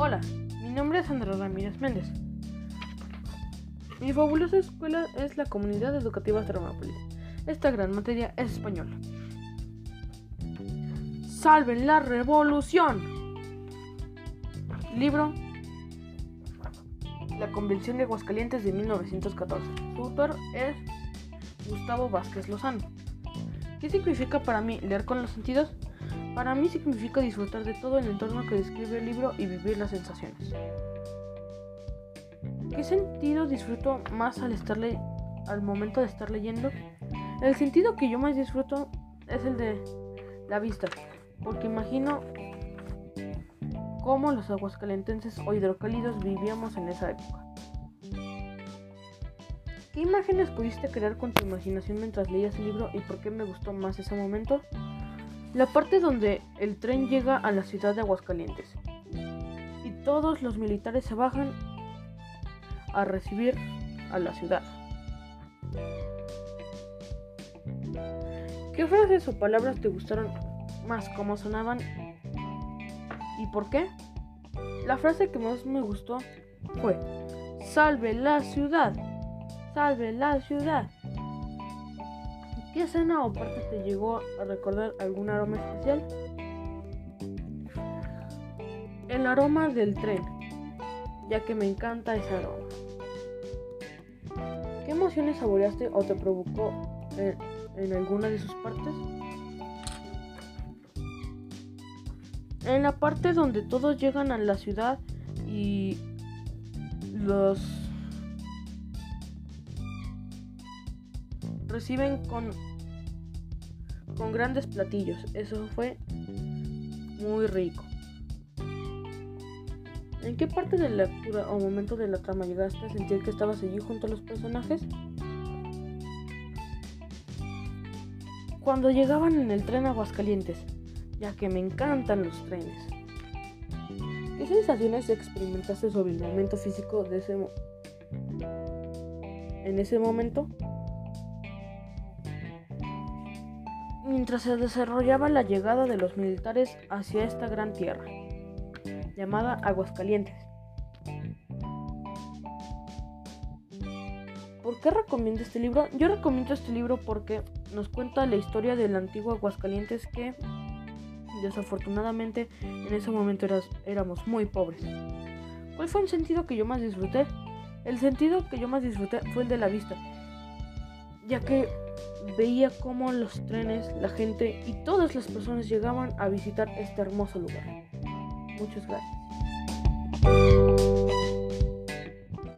Hola, mi nombre es Andrés Ramírez Méndez. Mi fabulosa escuela es la Comunidad Educativa Termópolis. Esta gran materia es español. ¡Salven la revolución! Libro La Convención de Aguascalientes de 1914. Su autor es Gustavo Vázquez Lozano. ¿Qué significa para mí leer con los sentidos? Para mí significa disfrutar de todo el entorno que describe el libro y vivir las sensaciones. ¿Qué sentido disfruto más al, estar al momento de estar leyendo? El sentido que yo más disfruto es el de la vista, porque imagino cómo los aguascalentenses o hidrocálidos vivíamos en esa época. ¿Qué imágenes pudiste crear con tu imaginación mientras leías el libro y por qué me gustó más ese momento? La parte donde el tren llega a la ciudad de Aguascalientes y todos los militares se bajan a recibir a la ciudad. ¿Qué frases o palabras te gustaron más? ¿Cómo sonaban? ¿Y por qué? La frase que más me gustó fue, salve la ciudad, salve la ciudad. ¿Qué escena o parte te llegó a recordar algún aroma especial? El aroma del tren, ya que me encanta ese aroma. ¿Qué emociones saboreaste o te provocó en, en alguna de sus partes? En la parte donde todos llegan a la ciudad y los reciben con, con grandes platillos. Eso fue muy rico. ¿En qué parte de la lectura o momento de la trama llegaste a sentir que estabas allí junto a los personajes? Cuando llegaban en el tren a Aguascalientes, ya que me encantan los trenes. ¿Qué sensaciones experimentaste sobre el momento físico de ese en ese momento? Mientras se desarrollaba la llegada de los militares hacia esta gran tierra, llamada Aguascalientes. ¿Por qué recomiendo este libro? Yo recomiendo este libro porque nos cuenta la historia del antiguo Aguascalientes que desafortunadamente en ese momento éramos muy pobres. ¿Cuál fue el sentido que yo más disfruté? El sentido que yo más disfruté fue el de la vista, ya que veía cómo los trenes, la gente y todas las personas llegaban a visitar este hermoso lugar. Muchas gracias.